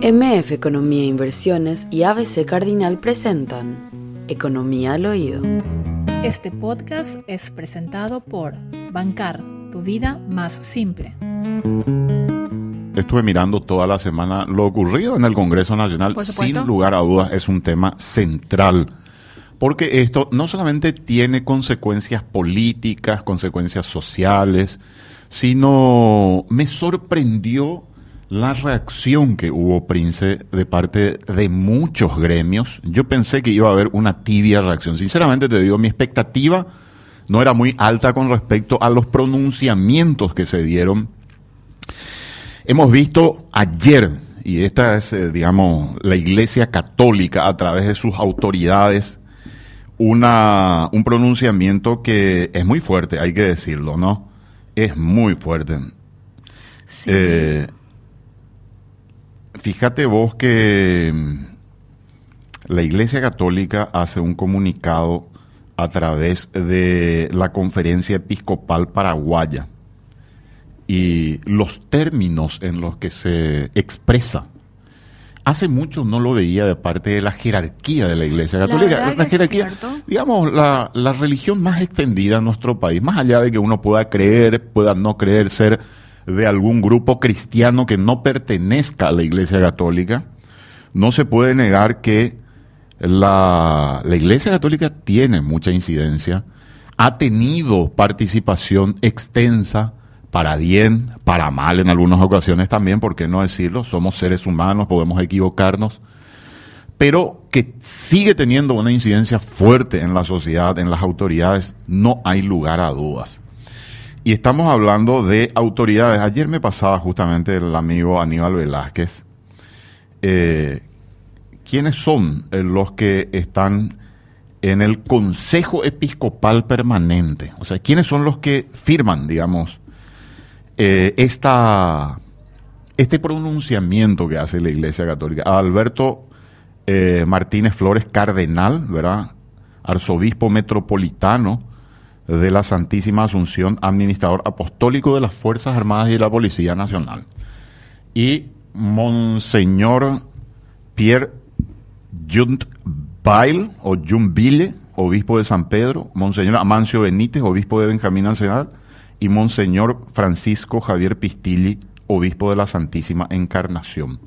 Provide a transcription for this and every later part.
MF Economía e Inversiones y ABC Cardinal presentan Economía al Oído. Este podcast es presentado por Bancar, tu vida más simple. Estuve mirando toda la semana lo ocurrido en el Congreso Nacional. Sin lugar a dudas es un tema central. Porque esto no solamente tiene consecuencias políticas, consecuencias sociales, sino me sorprendió la reacción que hubo, Prince, de parte de muchos gremios. Yo pensé que iba a haber una tibia reacción. Sinceramente te digo, mi expectativa no era muy alta con respecto a los pronunciamientos que se dieron. Hemos visto ayer, y esta es, eh, digamos, la Iglesia Católica a través de sus autoridades, una, un pronunciamiento que es muy fuerte, hay que decirlo, ¿no? Es muy fuerte. Sí. Eh, Fíjate vos que mm, la Iglesia Católica hace un comunicado a través de la Conferencia Episcopal Paraguaya y los términos en los que se expresa. Hace mucho no lo veía de parte de la jerarquía de la Iglesia Católica. La, jerarquía, digamos, la, la religión más extendida en nuestro país, más allá de que uno pueda creer, pueda no creer, ser de algún grupo cristiano que no pertenezca a la Iglesia Católica, no se puede negar que la, la Iglesia Católica tiene mucha incidencia, ha tenido participación extensa para bien, para mal en algunas ocasiones también, ¿por qué no decirlo? Somos seres humanos, podemos equivocarnos, pero que sigue teniendo una incidencia fuerte en la sociedad, en las autoridades, no hay lugar a dudas. Y estamos hablando de autoridades. Ayer me pasaba justamente el amigo Aníbal Velázquez. Eh, ¿Quiénes son eh, los que están en el Consejo Episcopal Permanente? O sea, ¿quiénes son los que firman, digamos, eh, esta, este pronunciamiento que hace la Iglesia Católica? Alberto Martínez Flores Cardenal, ¿verdad? Arzobispo metropolitano de la Santísima Asunción, administrador apostólico de las Fuerzas Armadas y de la Policía Nacional. Y Monseñor Pierre Juntbail o Juntville, obispo de San Pedro, Monseñor Amancio Benítez, obispo de Benjamín Nacional, y Monseñor Francisco Javier Pistilli, obispo de la Santísima Encarnación.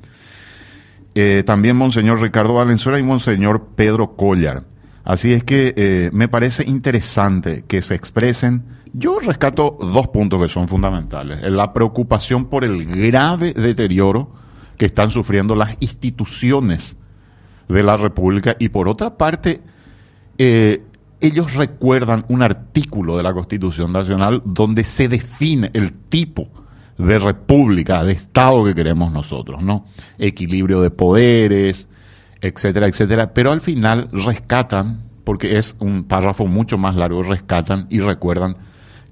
Eh, también Monseñor Ricardo Valenzuela y Monseñor Pedro Collar. Así es que eh, me parece interesante que se expresen. Yo rescato dos puntos que son fundamentales. La preocupación por el grave deterioro que están sufriendo las instituciones de la República y por otra parte, eh, ellos recuerdan un artículo de la Constitución Nacional donde se define el tipo de república, de Estado que queremos nosotros, ¿no? Equilibrio de poderes, etcétera, etcétera, pero al final rescatan, porque es un párrafo mucho más largo, rescatan y recuerdan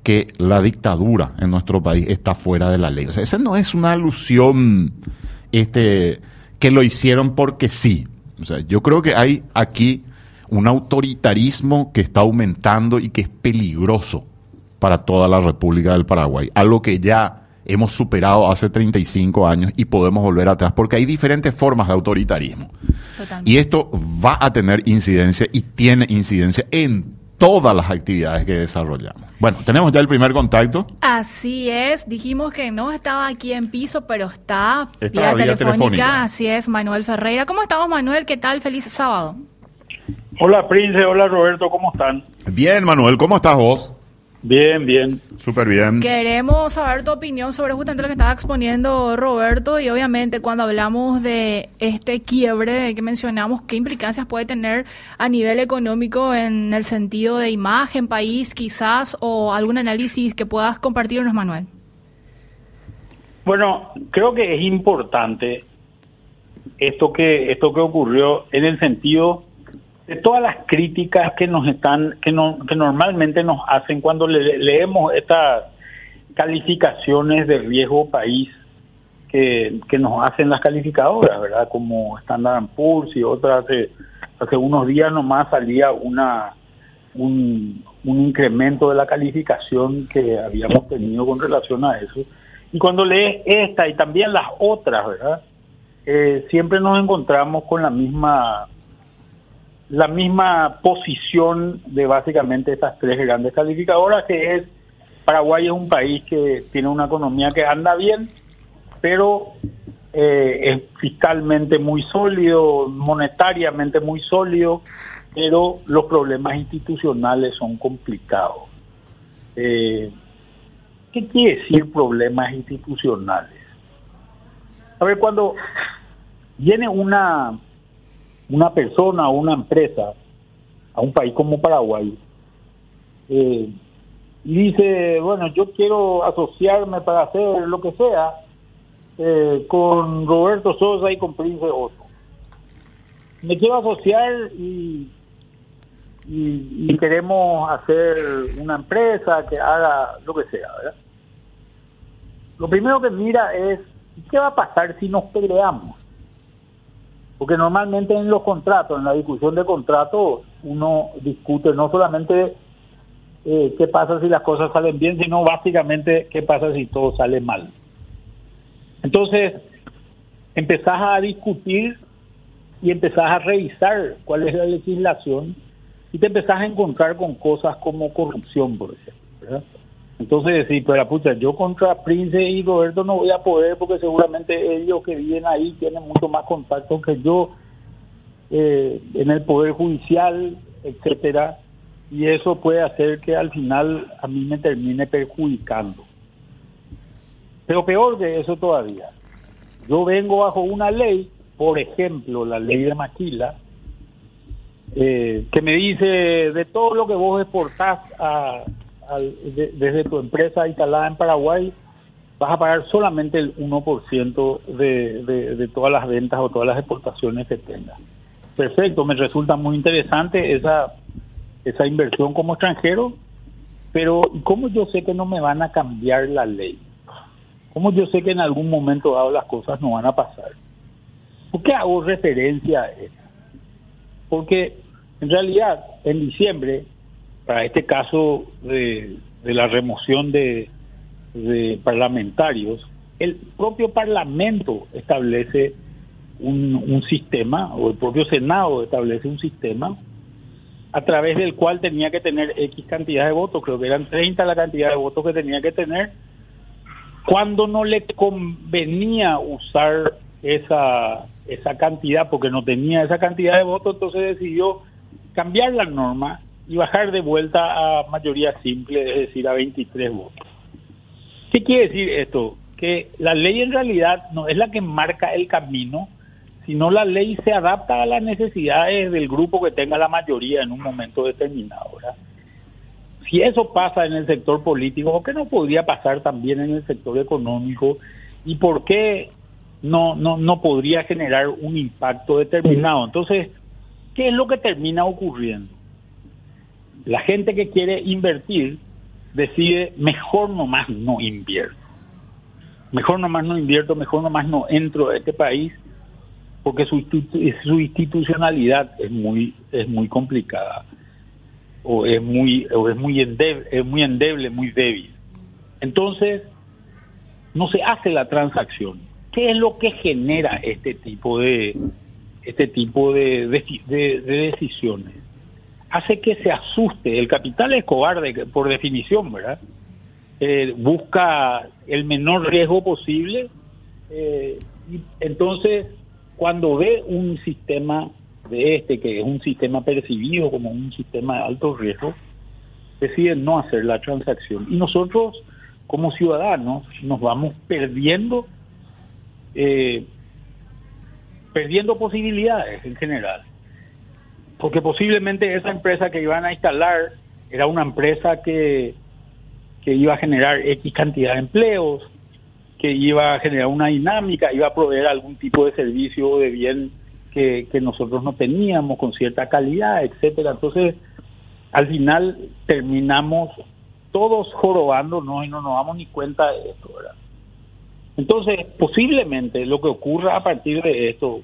que la dictadura en nuestro país está fuera de la ley. O sea, esa no es una alusión este, que lo hicieron porque sí. O sea, yo creo que hay aquí un autoritarismo que está aumentando y que es peligroso para toda la República del Paraguay, algo que ya hemos superado hace 35 años y podemos volver atrás, porque hay diferentes formas de autoritarismo. Y esto va a tener incidencia y tiene incidencia en todas las actividades que desarrollamos. Bueno, tenemos ya el primer contacto. Así es, dijimos que no estaba aquí en piso, pero está, vía, telefónica. Así es, Manuel Ferreira. ¿Cómo estamos, Manuel? ¿Qué tal? Feliz sábado. Hola, Prince. Hola, Roberto. ¿Cómo están? Bien, Manuel. ¿Cómo estás vos? Bien, bien. Súper bien. Queremos saber tu opinión sobre justamente lo que estaba exponiendo Roberto y obviamente cuando hablamos de este quiebre que mencionamos, ¿qué implicancias puede tener a nivel económico en el sentido de imagen, país quizás o algún análisis que puedas compartirnos, Manuel? Bueno, creo que es importante esto que esto que ocurrió en el sentido de todas las críticas que nos están, que, no, que normalmente nos hacen cuando leemos estas calificaciones de riesgo país que, que nos hacen las calificadoras, ¿verdad? Como Standard Poor's y otras. Hace, hace unos días nomás salía una un, un incremento de la calificación que habíamos tenido con relación a eso. Y cuando lees esta y también las otras, ¿verdad? eh, siempre nos encontramos con la misma la misma posición de básicamente estas tres grandes calificadoras, que es Paraguay es un país que tiene una economía que anda bien, pero eh, es fiscalmente muy sólido, monetariamente muy sólido, pero los problemas institucionales son complicados. Eh, ¿Qué quiere decir problemas institucionales? A ver, cuando viene una una persona o una empresa a un país como Paraguay eh, y dice, bueno, yo quiero asociarme para hacer lo que sea eh, con Roberto Sosa y con Prince Otto. Me quiero asociar y, y, queremos hacer una empresa que haga lo que sea, ¿verdad? Lo primero que mira es, ¿qué va a pasar si nos peleamos? Porque normalmente en los contratos, en la discusión de contratos, uno discute no solamente eh, qué pasa si las cosas salen bien, sino básicamente qué pasa si todo sale mal. Entonces, empezás a discutir y empezás a revisar cuál es la legislación y te empezás a encontrar con cosas como corrupción, por ejemplo. Entonces decir, pero pucha, yo contra Prince y Roberto no voy a poder porque seguramente ellos que viven ahí tienen mucho más contacto que yo eh, en el poder judicial, etcétera, y eso puede hacer que al final a mí me termine perjudicando. Pero peor que eso todavía, yo vengo bajo una ley, por ejemplo, la ley de Maquila, eh, que me dice de todo lo que vos exportás a desde tu empresa instalada en Paraguay, vas a pagar solamente el 1% de, de, de todas las ventas o todas las exportaciones que tengas. Perfecto, me resulta muy interesante esa, esa inversión como extranjero, pero ¿cómo yo sé que no me van a cambiar la ley? ¿Cómo yo sé que en algún momento dado las cosas no van a pasar? ¿Por qué hago referencia a eso? Porque en realidad en diciembre para este caso de, la remoción de, parlamentarios, el propio Parlamento establece un, sistema, o el propio Senado establece un sistema a través del cual tenía que tener X cantidad de votos, creo que eran 30 la cantidad de votos que tenía que tener, cuando no le convenía usar esa, esa cantidad, porque no tenía esa cantidad de votos, entonces decidió cambiar la norma y bajar de vuelta a mayoría simple, es decir, a 23 votos. ¿Qué quiere decir esto? Que la ley en realidad no es la que marca el camino, sino la ley se adapta a las necesidades del grupo que tenga la mayoría en un momento determinado. Si eso pasa en el sector político, ¿por qué no podría pasar también en el sector económico? ¿Y por qué no, no, no podría generar un impacto determinado? Entonces, ¿qué es lo que termina ocurriendo? La gente que quiere invertir decide mejor nomás no invierto. Mejor nomás no invierto, mejor nomás no entro a este país porque su, institucionalidad es muy es muy complicada o es muy o es muy endeble, es muy endeble, muy débil. Entonces no se hace la transacción. ¿Qué es lo que genera este tipo de este tipo de, de decisiones? Hace que se asuste. El capital es cobarde, por definición, ¿verdad? Eh, busca el menor riesgo posible. Eh, y entonces, cuando ve un sistema de este, que es un sistema percibido como un sistema de alto riesgo, decide no hacer la transacción. Y nosotros, como ciudadanos, nos vamos perdiendo, eh, perdiendo posibilidades en general porque posiblemente esa empresa que iban a instalar era una empresa que, que iba a generar X cantidad de empleos, que iba a generar una dinámica, iba a proveer algún tipo de servicio o de bien que, que nosotros no teníamos con cierta calidad, etcétera. Entonces, al final terminamos todos jorobándonos y no nos damos ni cuenta de esto. Entonces, posiblemente lo que ocurra a partir de esto,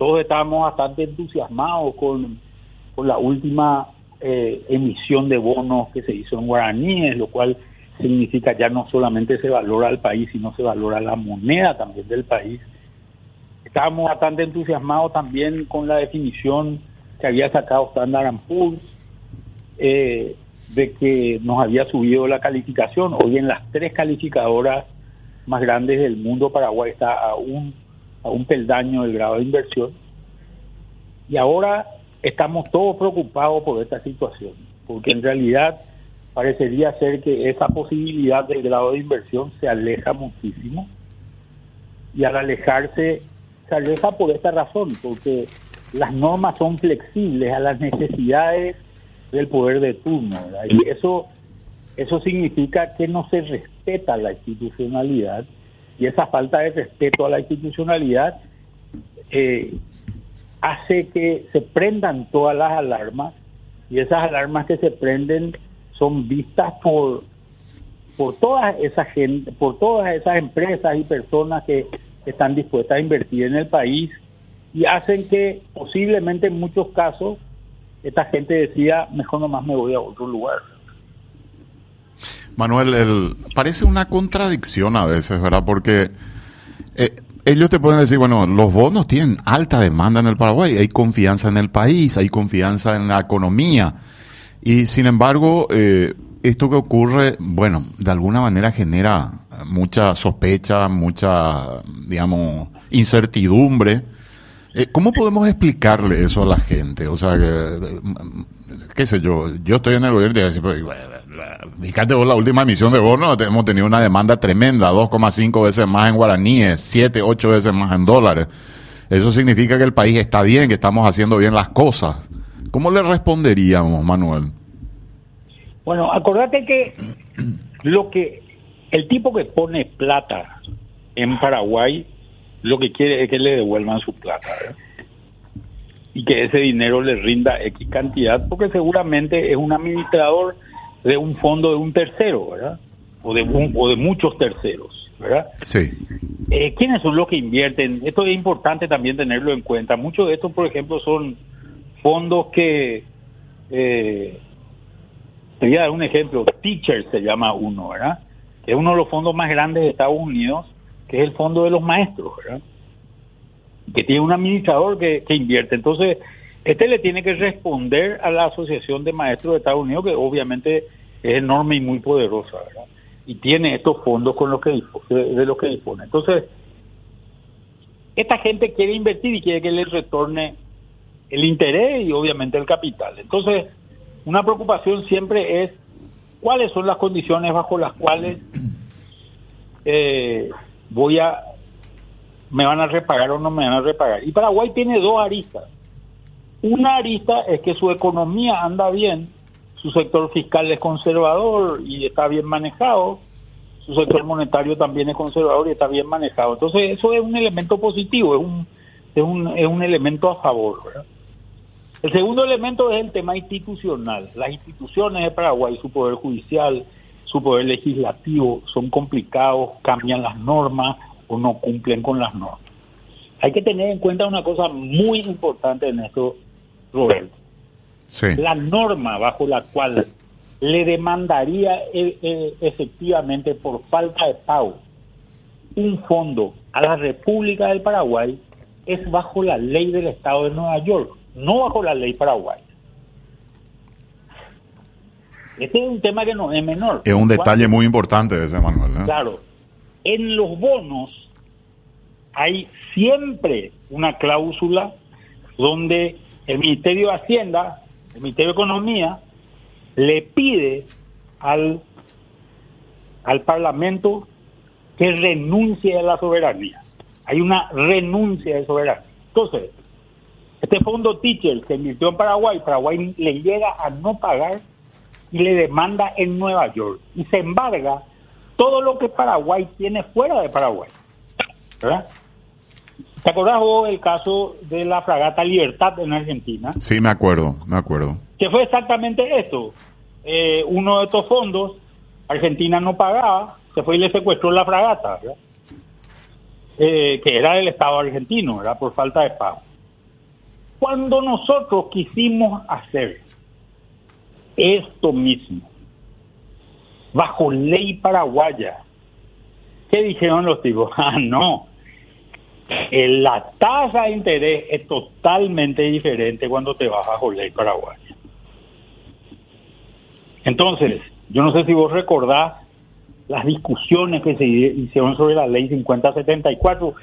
todos estábamos bastante entusiasmados con, la última eh, emisión de bonos que se hizo en guaraníes, lo cual significa ya no solamente se valora al país, sino se valora la moneda también del país. estábamos bastante entusiasmados también con la definición que había sacado Standard Poor's eh, de que nos había subido la calificación. Hoy en las tres calificadoras más grandes del mundo, Paraguay está a un, a un peldaño del grado de inversión. Y ahora estamos todos preocupados por esta situación, porque en realidad parecería ser que esa posibilidad del grado de inversión se aleja muchísimo. Y al alejarse, se aleja por esta razón, porque las normas son flexibles a las necesidades del poder de turno. Y eso, eso significa que no se respeta la institucionalidad y esa falta de respeto a la institucionalidad eh, hace que se prendan todas las alarmas y esas alarmas que se prenden son vistas por por toda esa por todas esas empresas y personas que están dispuestas a invertir en el país y hacen que posiblemente en muchos casos esta gente decía, mejor nomás me voy a otro lugar. Manuel, el, parece una contradicción a veces, ¿verdad? Porque eh, ellos te pueden decir, bueno, los bonos tienen alta demanda en el Paraguay, hay confianza en el país, hay confianza en la economía. Y sin embargo, eh, esto que ocurre, bueno, de alguna manera genera mucha sospecha, mucha, digamos, incertidumbre ¿Cómo podemos explicarle eso a la gente? O sea, que, qué sé yo, yo estoy en el gobierno y decir, fíjate vos la última emisión de bonos, hemos tenido una demanda tremenda, 2,5 veces más en guaraníes, 7, 8 veces más en dólares. Eso significa que el país está bien, que estamos haciendo bien las cosas. ¿Cómo le responderíamos, Manuel? Bueno, acordate que lo que el tipo que pone plata en Paraguay lo que quiere es que le devuelvan su plata y que ese dinero le rinda X cantidad, porque seguramente es un administrador de un fondo de un tercero, ¿verdad? O de, o de muchos terceros, ¿verdad? Sí. Eh, ¿Quiénes son los que invierten? Esto es importante también tenerlo en cuenta. Muchos de estos, por ejemplo, son fondos que... Eh, te voy a dar un ejemplo. Teacher se llama uno, ¿verdad? Que es uno de los fondos más grandes de Estados Unidos que es el fondo de los maestros, ¿verdad? que tiene un administrador que, invierte. Entonces, este le tiene que responder a la Asociación de Maestros de Estados Unidos, que obviamente es enorme y muy poderosa, ¿verdad? Y tiene estos fondos con los que de, los que dispone. Entonces, esta gente quiere invertir y quiere que le retorne el interés y obviamente el capital. Entonces, una preocupación siempre es cuáles son las condiciones bajo las cuales eh, voy a, me van a repagar o no me van a repagar. Y Paraguay tiene dos aristas. Una arista es que su economía anda bien, su sector fiscal es conservador y está bien manejado, su sector monetario también es conservador y está bien manejado. Entonces eso es un elemento positivo, es un, es un, es un elemento a favor. El segundo elemento es el tema institucional. Las instituciones de Paraguay, su poder judicial, su poder legislativo son complicados, cambian las normas o no cumplen con las normas. Hay que tener en cuenta una cosa muy importante en esto, Roberto. La norma bajo la cual le demandaría eh, eh, efectivamente por falta de pago un fondo a la República del Paraguay es bajo la ley del Estado de Nueva York, no bajo la ley paraguaya. Este es un tema que no es menor. Es un detalle muy importante ese, Manuel. ¿eh? Claro. En los bonos hay siempre una cláusula donde el Ministerio de Hacienda, el Ministerio de Economía, le pide al, al Parlamento que renuncie a la soberanía. Hay una renuncia de soberanía. Entonces, este fondo Teacher se invirtió en Paraguay, Paraguay le llega a no pagar y le demanda en Nueva York y se embarga todo lo que Paraguay tiene fuera de Paraguay. ¿Verdad? ¿Te acordás vos el caso de la fragata Libertad en Argentina? Sí, me acuerdo, me acuerdo. Que fue exactamente esto. Eh, uno de estos fondos, Argentina no pagaba, se fue y le secuestró la fragata, eh, que era del Estado argentino, ¿verdad? Por falta de pago. Cuando nosotros quisimos hacer esto mismo, bajo ley paraguaya. ¿Qué dijeron los tipos? Ah, no. la tasa de interés es totalmente diferente cuando te vas bajo ley paraguaya. Entonces, yo no sé si vos recordás las discusiones que se hicieron sobre la ley 5074.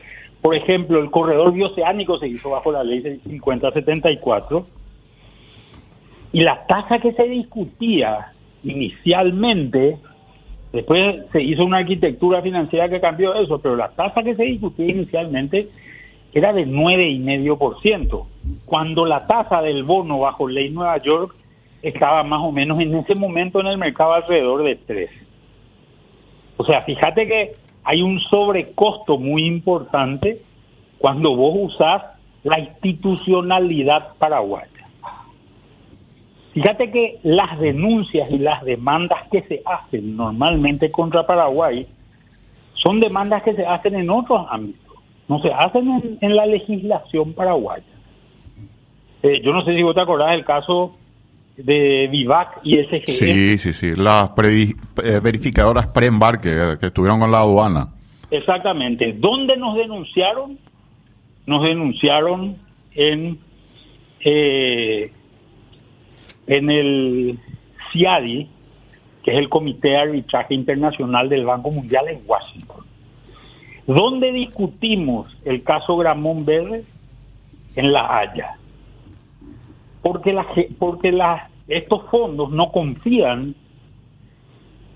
Por ejemplo, el corredor bioceánico se hizo bajo la ley 5074 y la tasa que se discutía inicialmente, después se hizo una arquitectura financiera que cambió eso, pero la tasa que se discutía inicialmente era de 9,5%, cuando la tasa del bono bajo ley Nueva York estaba más o menos en ese momento en el mercado alrededor de 3. O sea, fíjate que hay un sobrecosto muy importante cuando vos usás la institucionalidad paraguaya. Fíjate que las denuncias y las demandas que se hacen normalmente contra Paraguay son demandas que se hacen en otros ámbitos, no se hacen en, la legislación paraguaya. Eh, yo no sé si vos te acordás del caso de Vivac y SGE. Sí, sí, sí, las eh, verificadoras pre-embarque eh, que estuvieron con la aduana. Exactamente. ¿Dónde nos denunciaron? Nos denunciaron en en el CIADI, que es el Comité de Arbitraje Internacional del Banco Mundial en Washington. ¿Dónde discutimos el caso Gramón Verde? En La Haya. Porque, la, porque la, estos fondos no confían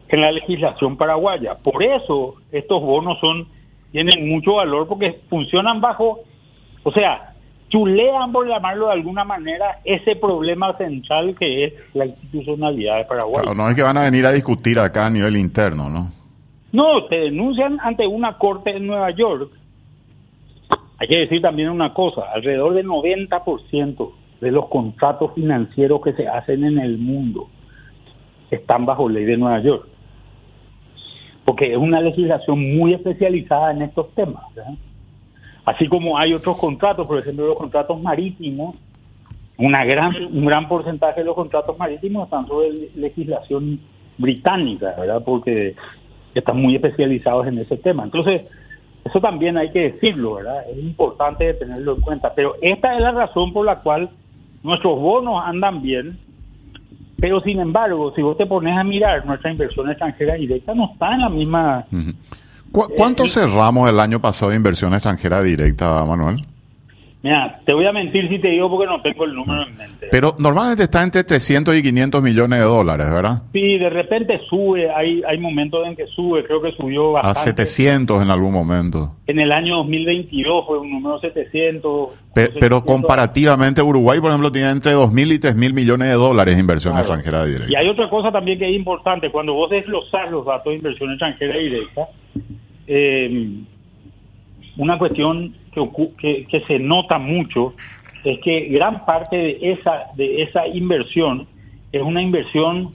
en la legislación paraguaya. Por eso estos bonos son tienen mucho valor porque funcionan bajo, o sea, chulean, por llamarlo de alguna manera, ese problema central que es la institucionalidad de Paraguay. no es que van a venir a discutir acá a nivel interno, ¿no? No, te denuncian ante una corte en Nueva York. Hay que decir también una cosa, alrededor del 90% de los contratos financieros que se hacen en el mundo están bajo ley de Nueva York. Porque es una legislación muy especializada en estos temas. ¿verdad? Así como hay otros contratos, por ejemplo, los contratos marítimos, una gran, un gran porcentaje de los contratos marítimos están sobre legislación británica, ¿verdad? Porque están muy especializados en ese tema. Entonces, eso también hay que decirlo, ¿verdad? Es importante tenerlo en cuenta. Pero esta es la razón por la cual nuestros bonos andan bien, pero sin embargo, si vos te pones a mirar, nuestra inversión extranjera directa no está en la misma... ¿Cuánto eh, cerramos el año pasado de inversión extranjera directa, Manuel? Mira, te voy a mentir si te digo porque no tengo el número en mente. Pero normalmente está entre 300 y 500 millones de dólares, ¿verdad? Sí, de repente sube, hay, hay momentos en que sube, creo que subió bastante. A 700 en algún momento. En el año 2022 fue un número 700. pero comparativamente Uruguay, por ejemplo, tiene entre 2.000 y 3.000 millones de dólares de inversión extranjera directa. Y hay otra cosa también que es importante, cuando vos desglosás los datos de inversión extranjera directa, eh, una cuestión que, que, se nota mucho es que gran parte de esa, de esa inversión es una inversión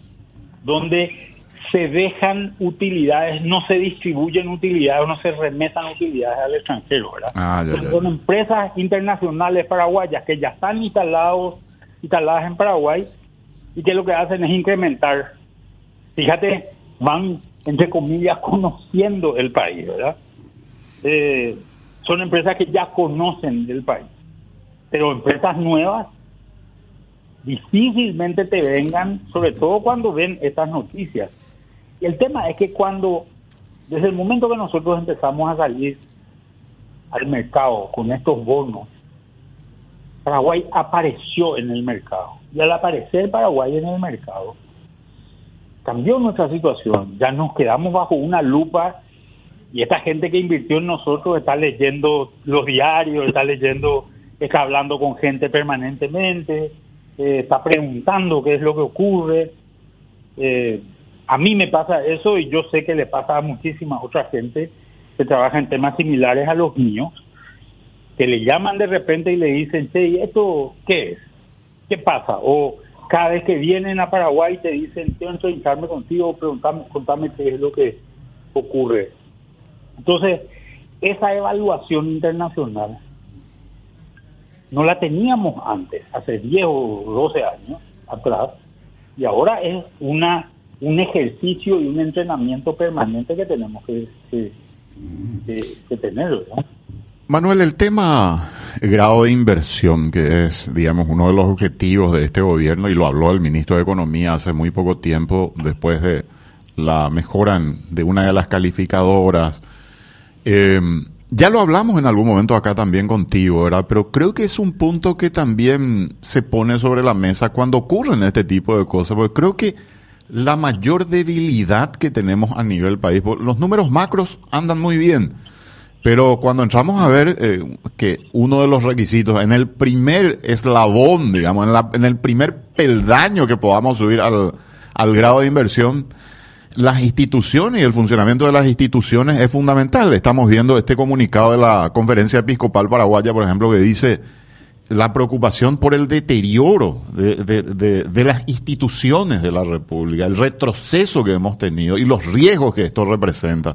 donde se dejan utilidades, no se distribuyen utilidades, no se remetan utilidades al extranjero, ¿verdad? Ah, son empresas internacionales paraguayas que ya están instalados, instaladas en Paraguay y que lo que hacen es incrementar. Fíjate, van, entre comillas, conociendo el país, ¿verdad? Eh, son empresas que ya conocen del país. Pero empresas nuevas difícilmente te vengan, sobre todo cuando ven estas noticias. Y el tema es que cuando, desde el momento que nosotros empezamos a salir al mercado con estos bonos, Paraguay apareció en el mercado. Y al aparecer Paraguay en el mercado, cambió nuestra situación. Ya nos quedamos bajo una lupa y esta gente que invirtió en nosotros está leyendo los diarios, está leyendo, está hablando con gente permanentemente, eh, está preguntando qué es lo que ocurre. Eh, a mí me pasa eso y yo sé que le pasa a muchísima otra gente que trabaja en temas similares a los míos, que le llaman de repente y le dicen, ¿y ¿esto qué es? ¿Qué pasa? O cada vez que vienen a Paraguay te dicen, quiero entrevistarme contigo, contame qué es lo que ocurre. Entonces, esa evaluación internacional no la teníamos antes, hace 10 o 12 años atrás, y ahora es una un ejercicio y un entrenamiento permanente que tenemos que, que, tener. Manuel, el tema grado de inversión, que es, digamos, uno de los objetivos de este gobierno, y lo habló el ministro de Economía hace muy poco tiempo, después de la mejora de una de las calificadoras. Eh, ya lo hablamos en algún momento acá también contigo, ¿verdad? Pero creo que es un punto que también se pone sobre la mesa cuando ocurren este tipo de cosas, porque creo que la mayor debilidad que tenemos a nivel país, los números macros andan muy bien, pero cuando entramos a ver eh, que uno de los requisitos, en el primer eslabón, digamos, en, el primer peldaño que podamos subir al, al grado de inversión, las instituciones y el funcionamiento de las instituciones es fundamental. Estamos viendo este comunicado de la Conferencia Episcopal Paraguaya, por ejemplo, que dice la preocupación por el deterioro de, las instituciones de la República, el retroceso que hemos tenido y los riesgos que esto representa.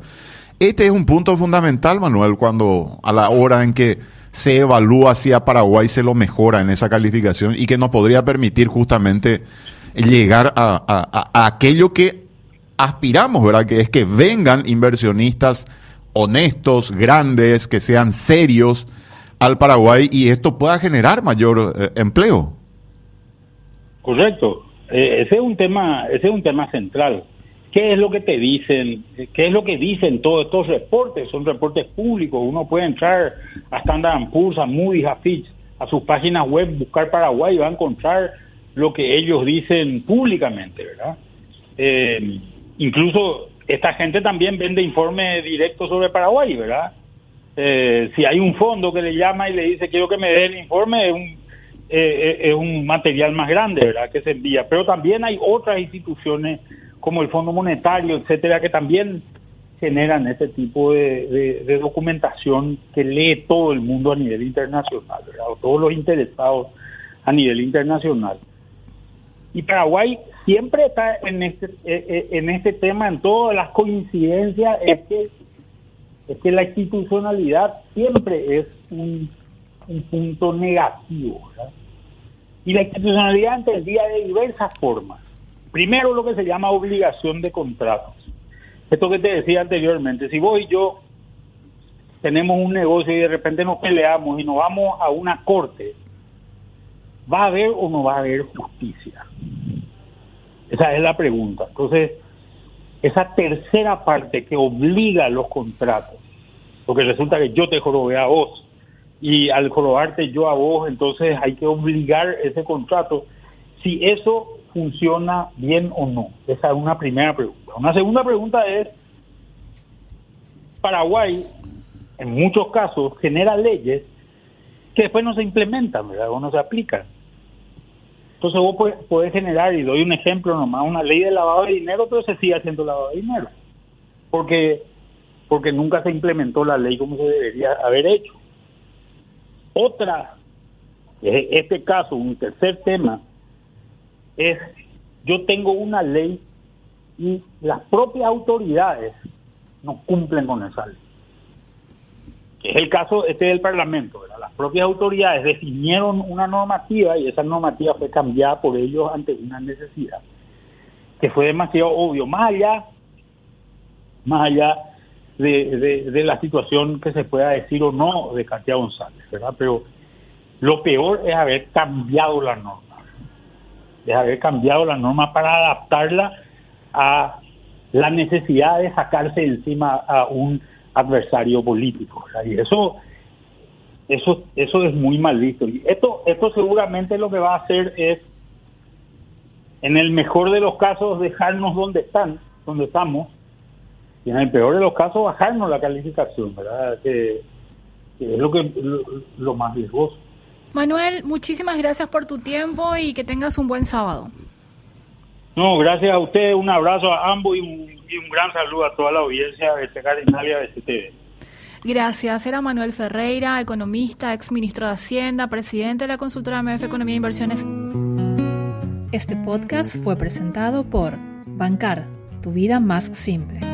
Este es un punto fundamental, Manuel, cuando a la hora en que se evalúa si a Paraguay se lo mejora en esa calificación y que nos podría permitir justamente llegar a aquello que aspiramos, ¿verdad? Que es que vengan inversionistas honestos, grandes, que sean serios al Paraguay y esto pueda generar mayor eh, empleo. Correcto. Eh, ese es un tema, ese es un tema central. ¿Qué es lo que te dicen? ¿Qué es lo que dicen todos estos reportes? Son reportes públicos. Uno puede entrar a Standard Poor's, a Moody's, a Fitch, a sus páginas web, buscar Paraguay y va a encontrar lo que ellos dicen públicamente, ¿verdad? Eh, incluso esta gente también vende informes directos sobre Paraguay, ¿verdad? Eh, si hay un fondo que le llama y le dice quiero que me dé el informe, es un, eh, eh, es un material más grande, ¿verdad? Que se envía. Pero también hay otras instituciones como el Fondo Monetario, etcétera, que también generan ese tipo de, documentación que lee todo el mundo a nivel internacional, ¿verdad? Todos los interesados a nivel internacional. Y Paraguay siempre está en este, eh, eh, en este tema, en todas las coincidencias, es que, es que la institucionalidad siempre es un, punto negativo. Y la institucionalidad entendía de diversas formas. Primero lo que se llama obligación de contratos. Esto que te decía anteriormente, si vos y yo tenemos un negocio y de repente nos peleamos y nos vamos a una corte, ¿va a haber o no va a haber justicia? Esa es la pregunta. Entonces, esa tercera parte que obliga a los contratos, porque resulta que yo te jorobé a vos y al jorobarte yo a vos, entonces hay que obligar ese contrato, si eso funciona bien o no. Esa es una primera pregunta. Una segunda pregunta es, Paraguay, en muchos casos, genera leyes que después no se implementan, o no se aplican. Entonces vos podés, generar, y doy un ejemplo nomás, una ley de lavado de dinero, pero se sigue haciendo lavado de dinero. Porque, porque nunca se implementó la ley como se debería haber hecho. Otra, este caso, un tercer tema, es yo tengo una ley y las propias autoridades no cumplen con esa ley es el caso este del Parlamento. Las propias autoridades definieron una normativa y esa normativa fue cambiada por ellos ante una necesidad que fue demasiado obvio, más allá, más allá de, de, la situación que se pueda decir o no de Katia González, ¿verdad? Pero lo peor es haber cambiado la norma, es haber cambiado la norma para adaptarla a la necesidad de sacarse encima a un adversario político. Y eso, eso, eso es muy mal visto. Y esto, esto seguramente lo que va a hacer es, en el mejor de los casos, dejarnos donde están, donde estamos, y en el peor de los casos, bajarnos la calificación, ¿verdad? Que, es lo que lo, más riesgoso. Manuel, muchísimas gracias por tu tiempo y que tengas un buen sábado. No, gracias a usted, un abrazo a ambos y un, gran saludo a toda la audiencia de este Cardinalia de CTV. Gracias. Era Manuel Ferreira, economista, ex ministro de Hacienda, presidente de la consultora MF Economía e Inversiones. Este podcast fue presentado por Bancar, tu vida más simple.